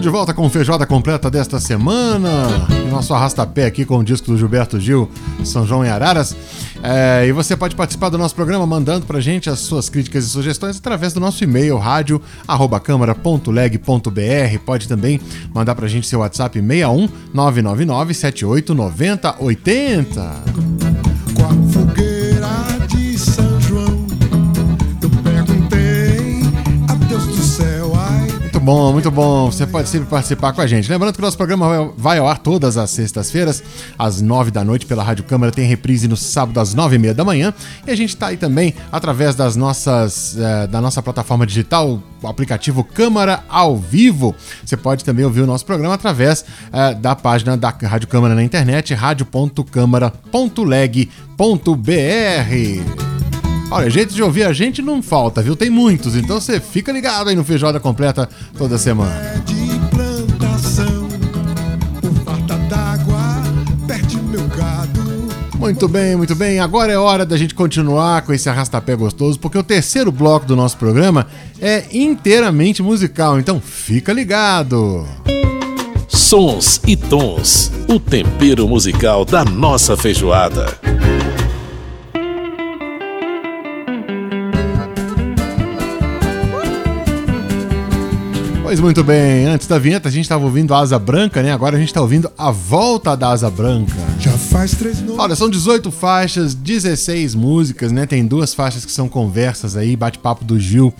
Estamos de volta com feijoada completa desta semana. E nosso arrastapé aqui com o disco do Gilberto Gil, São João em Araras. É, e você pode participar do nosso programa mandando pra gente as suas críticas e sugestões através do nosso e-mail rádio@câmara.leg.br. Pode também mandar pra gente seu WhatsApp 61 999 78 90 80. Bom, muito bom. Você pode sempre participar com a gente. Lembrando que o nosso programa vai- ao ar todas as sextas-feiras, às nove da noite, pela Rádio Câmara. Tem reprise no sábado, às nove e meia da manhã. E a gente está aí também através das nossas, eh, da nossa plataforma digital, o aplicativo Câmara ao Vivo. Você pode também ouvir o nosso programa através eh, da página da Rádio Câmara na internet, radio.câmara.leg.br. Olha, jeito de ouvir a gente não falta, viu? Tem muitos, então você fica ligado aí no Feijoada Completa toda semana. É de plantação, por farta d'água, perde meu gado. Muito bem, muito bem. Agora é hora da gente continuar com esse arrastapé gostoso, porque o terceiro bloco do nosso programa é inteiramente musical, então fica ligado. Sons e tons. O tempero musical da nossa feijoada. Pois muito bem, antes da vinheta a gente estava ouvindo a Asa Branca, né? Agora a gente está ouvindo a volta da Asa Branca. Já faz três noites. Olha, são 18 faixas, 16 músicas, né? Tem duas faixas que são conversas aí, bate-papo do Gil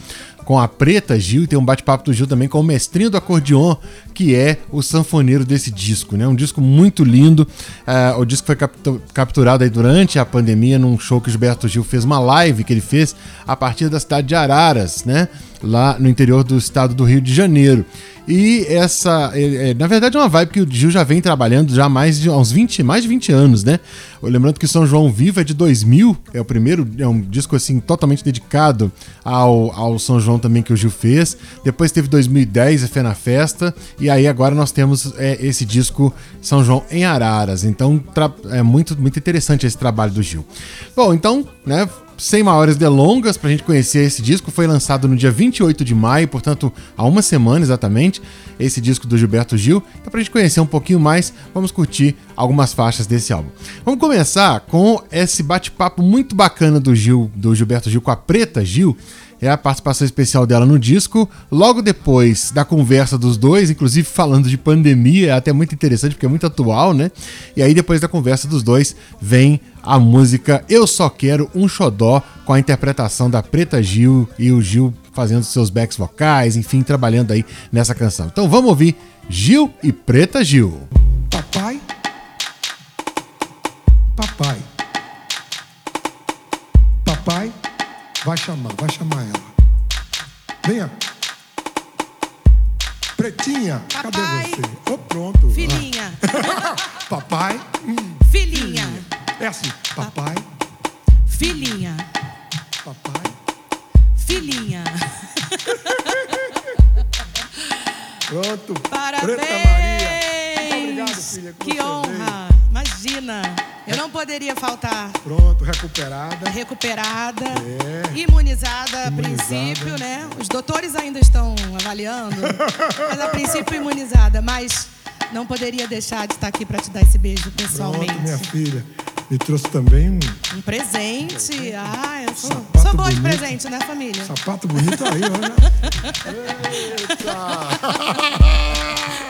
com a Preta Gil, e tem um bate-papo do Gil também com o mestrinho do acordeon, que é o sanfoneiro desse disco, né? Um disco muito lindo. Ah, o disco foi captu- capturado aí durante a pandemia num show que o Gilberto Gil fez, uma live que ele fez a partir da cidade de Araras, né? Lá no interior do estado do Rio de Janeiro. E essa, é, é, na verdade, é uma vibe que o Gil já vem trabalhando já há mais de uns 20, mais de 20 anos, né? Lembrando que São João Vivo é de 2000, é o primeiro, é um disco assim totalmente dedicado ao, ao São João também que o Gil fez. Depois teve 2010, a Fé na Festa, e aí agora nós temos é, esse disco São João em Araras. Então é muito, muito interessante esse trabalho do Gil. Bom, então, né? Sem maiores delongas, pra gente conhecer esse disco, foi lançado no dia 28 de maio, portanto, há uma semana exatamente, esse disco do Gilberto Gil. Então, pra gente conhecer um pouquinho mais, vamos curtir algumas faixas desse álbum. Vamos começar com esse bate-papo muito bacana do Gil, do Gilberto Gil com a Preta Gil. É a participação especial dela no disco. Logo depois da conversa dos dois, inclusive falando de pandemia, é até muito interessante porque é muito atual, né? E aí depois da conversa dos dois vem a música Eu Só Quero um Xodó com a interpretação da Preta Gil e o Gil fazendo seus backs vocais, enfim, trabalhando aí nessa canção. Então vamos ouvir Gil e Preta Gil. Papai, papai, vai chamar, vai chamar ela. Venha. Pretinha, cadê Papai. você? Ô, pronto. Filhinha, Ah. papai, hum, filhinha, é assim. Papai, filhinha, papai. filhinha. Pronto. Parabéns! Preta Maria. Muito obrigado, filha. Que honra! Imagina, eu não poderia faltar. Pronto, recuperada. Recuperada, É. imunizada a Imunizada. princípio, né? Os doutores ainda estão avaliando, mas a princípio imunizada. Mas não poderia deixar de estar aqui para te dar esse beijo pessoalmente. Pronto, minha filha. Me trouxe também um Um presente. Ah, eu sou, Sapato sou boa de presente, né, família? sapato bonito aí, olha. Hey,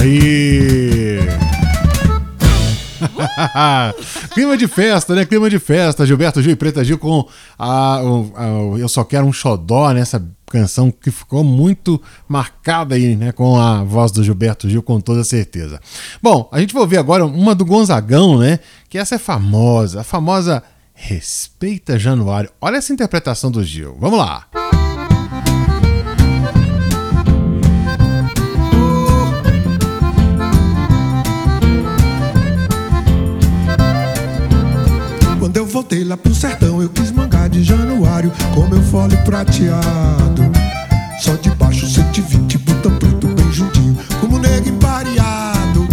Aí! Clima de festa, né? Clima de festa. Gilberto Gil e Preta Gil com a, a- o Eu Só Quero um Xodó, né? Essa canção que ficou muito marcada aí, né? Com a voz do Gilberto Gil, com toda certeza. Bom, a gente vai ouvir agora uma do Gonzagão, né? Que essa é famosa, a famosa Respeita Januário. Olha essa interpretação do Gil. Vamos lá! Voltei lá pro sertão, eu quis mangar de januário com meu fole prateado. Só de baixo 120, botão preto bem juntinho, como nego empareado.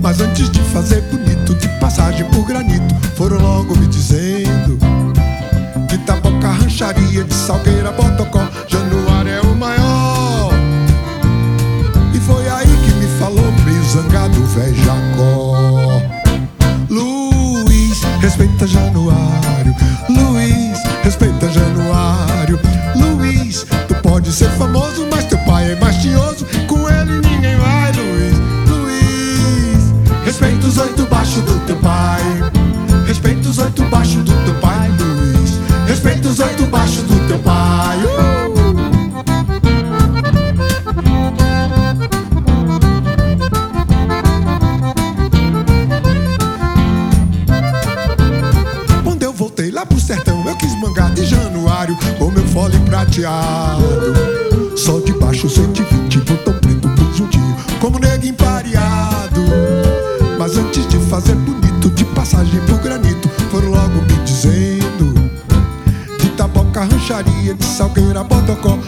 Mas antes de fazer bonito, de passagem por granito, foram logo me dizendo: De taboca, rancharia, de salgueira, botocó, januário é o maior. E foi aí que me falou, meio zangado, velho Jacó. Respeita Januário. Luiz, respeita Januário. Luiz, tu pode ser famoso, mas teu pai é prateado. Só de baixo 120, botão preto juntinho, como nego empareado. Mas antes de fazer bonito, de passagem pro granito, foram logo me dizendo: De taboca, rancharia, de salgueira, botocó,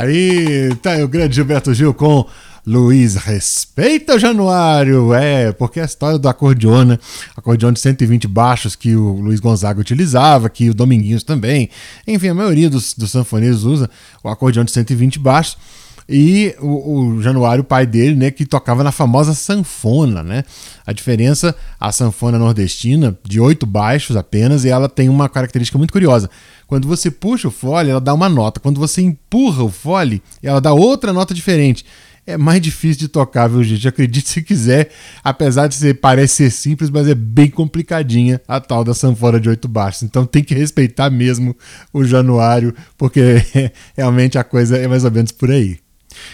Aí, tá aí o grande Gilberto Gil com Luiz Respeita o Januário. É, porque a história do acordeona, acordeona de 120 baixos que o Luiz Gonzaga utilizava, que o Dominguinhos também. Enfim, a maioria dos, dos sanfoneiros usa o acordeona de 120 baixos. E o, o Januário, pai dele, né, que tocava na famosa sanfona, né? A diferença, a sanfona nordestina, de oito baixos apenas, e ela tem uma característica muito curiosa. Quando você puxa o fole, ela dá uma nota. Quando você empurra o fole, ela dá outra nota diferente é mais difícil de tocar, viu, gente? Acredite se quiser, apesar de ser, parece ser simples, mas é bem complicadinha a tal da sanfona de oito baixos. Então tem que respeitar mesmo o Januário, porque realmente a coisa é mais ou menos por aí.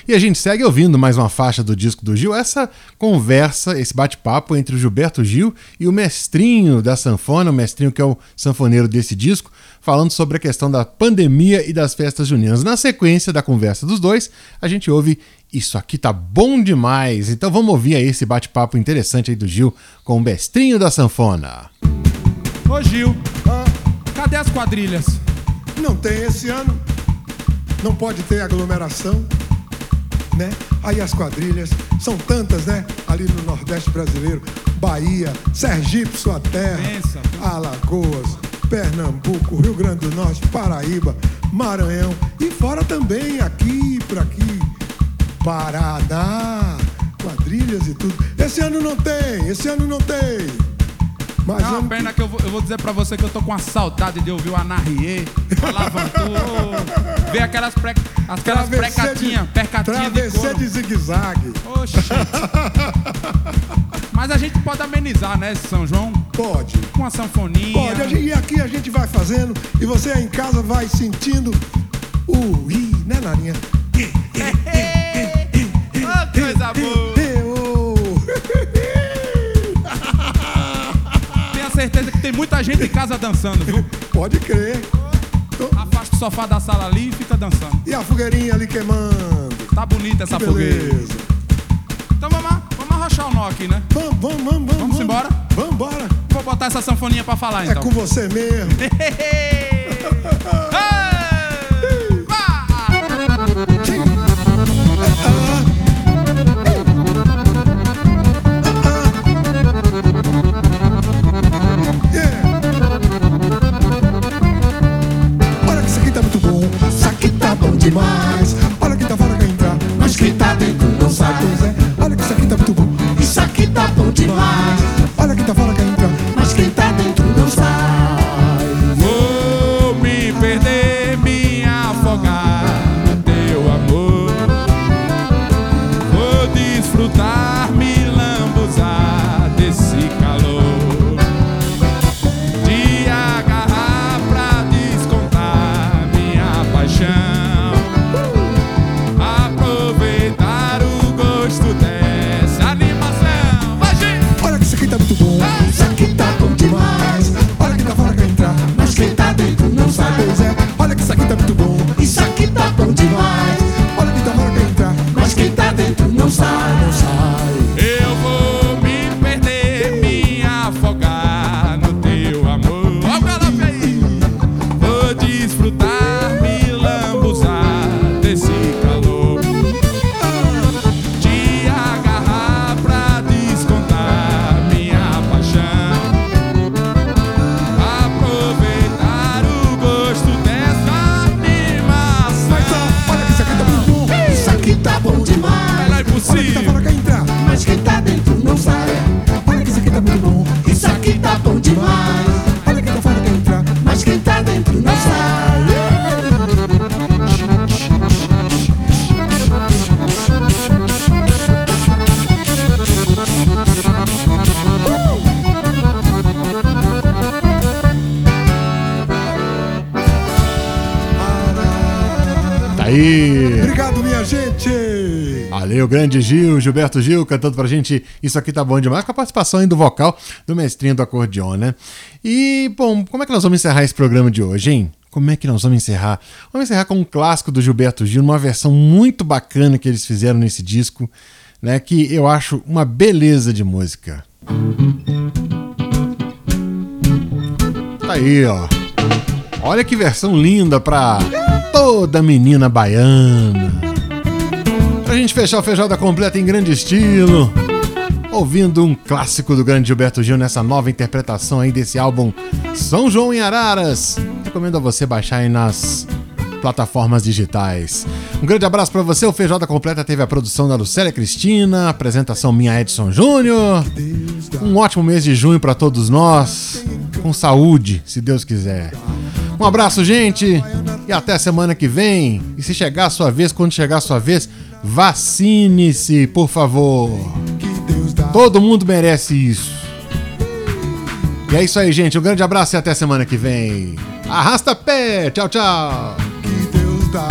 E a gente segue ouvindo mais uma faixa do disco do Gil, essa conversa, esse bate-papo entre o Gilberto Gil e o mestrinho da sanfona, o mestrinho que é o sanfoneiro desse disco, falando sobre a questão da pandemia e das festas juninas. Na sequência da conversa dos dois, a gente ouve Isso aqui tá bom demais. Então vamos ouvir aí esse bate-papo interessante aí do Gil com o mestrinho da sanfona. Ô Gil, ah, cadê as quadrilhas? Não tem esse ano. Não pode ter aglomeração né? Aí as quadrilhas são tantas, né? Ali no Nordeste brasileiro, Bahia, Sergipe, sua terra, Pensa. Alagoas, Pernambuco, Rio Grande do Norte, Paraíba, Maranhão e fora também aqui por aqui, Paraná, quadrilhas e tudo. Esse ano não tem, esse ano não tem. Mas é uma pena que eu vou, eu vou dizer pra você que eu tô com a saudade de ouvir o Anarriê, a Lavantu, aquelas, pre, aquelas precatinhas, percatinhas de couro. de zigue-zague. Oxi. Mas a gente pode amenizar, né, São João? Pode. Com a sanfoninha. Pode, e aqui a gente vai fazendo, e você aí em casa vai sentindo o i, né, Narinha? oh, coisa boa. certeza que tem muita gente em casa dançando, viu? Pode crer. O sofá da sala ali e fica dançando. E a fogueirinha ali queimando. Tá bonita essa fogueira. Então vamos lá, vamos arrochar o nó aqui, né? Vamos, vamos, vamos. Vamos, vamos embora? Vamos embora. Vou botar essa sanfoninha pra falar, então. É com você mesmo. demais. Olha quem tá fora quer entrar, mas quem tá dentro não sai. Olha que isso aqui tá muito bom. Isso aqui tá bom demais. Minha gente. Valeu, grande Gil, Gilberto Gil, cantando pra gente Isso Aqui Tá Bom Demais, com a participação aí do vocal do mestrinho do acordeon, né? E, bom, como é que nós vamos encerrar esse programa de hoje, hein? Como é que nós vamos encerrar? Vamos encerrar com um clássico do Gilberto Gil, uma versão muito bacana que eles fizeram nesse disco, né? Que eu acho uma beleza de música. Tá aí, ó. Olha que versão linda pra toda menina baiana. Gente fechar a feijoada completa em grande estilo, ouvindo um clássico do grande Gilberto Gil nessa nova interpretação aí desse álbum São João em Araras. Recomendo a você baixar aí nas plataformas digitais. Um grande abraço para você. O Feijoada Completa teve a produção da Lucélia Cristina, apresentação minha Edson Júnior. Um ótimo mês de junho para todos nós, com saúde, se Deus quiser. Um abraço, gente, e até semana que vem. E se chegar a sua vez, quando chegar a sua vez, vacine-se, por favor. Todo mundo merece isso. E é isso aí, gente. Um grande abraço e até semana que vem. Arrasta pé. Tchau, tchau. Que Deus dá.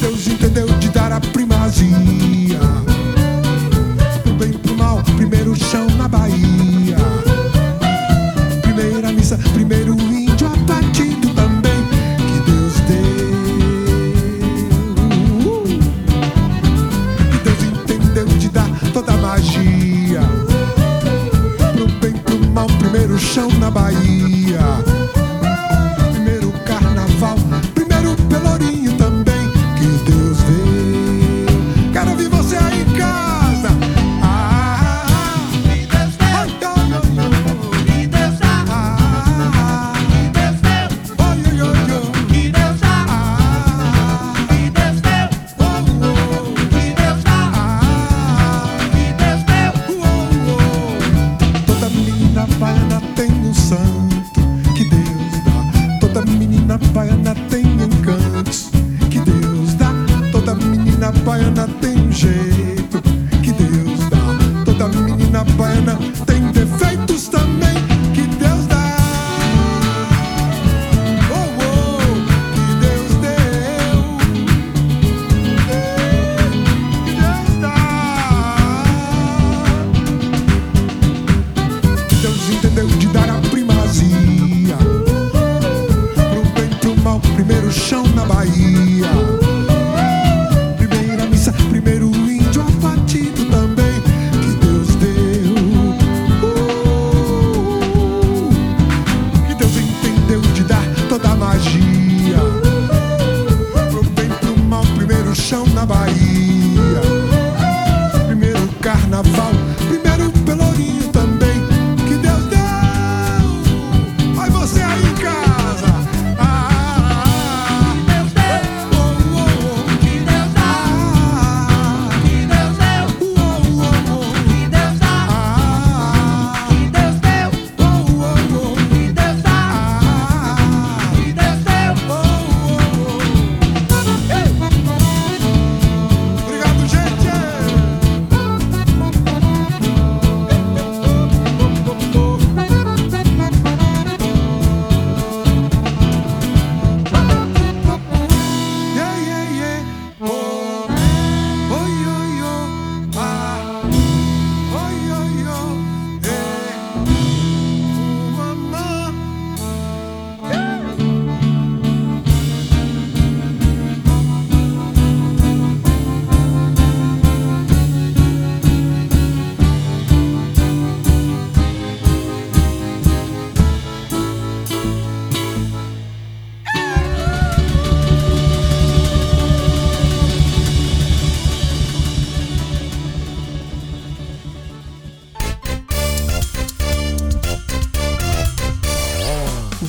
Deus entendeu de dar a primazia. Pro bem pro mal, primeiro chão primeiro chão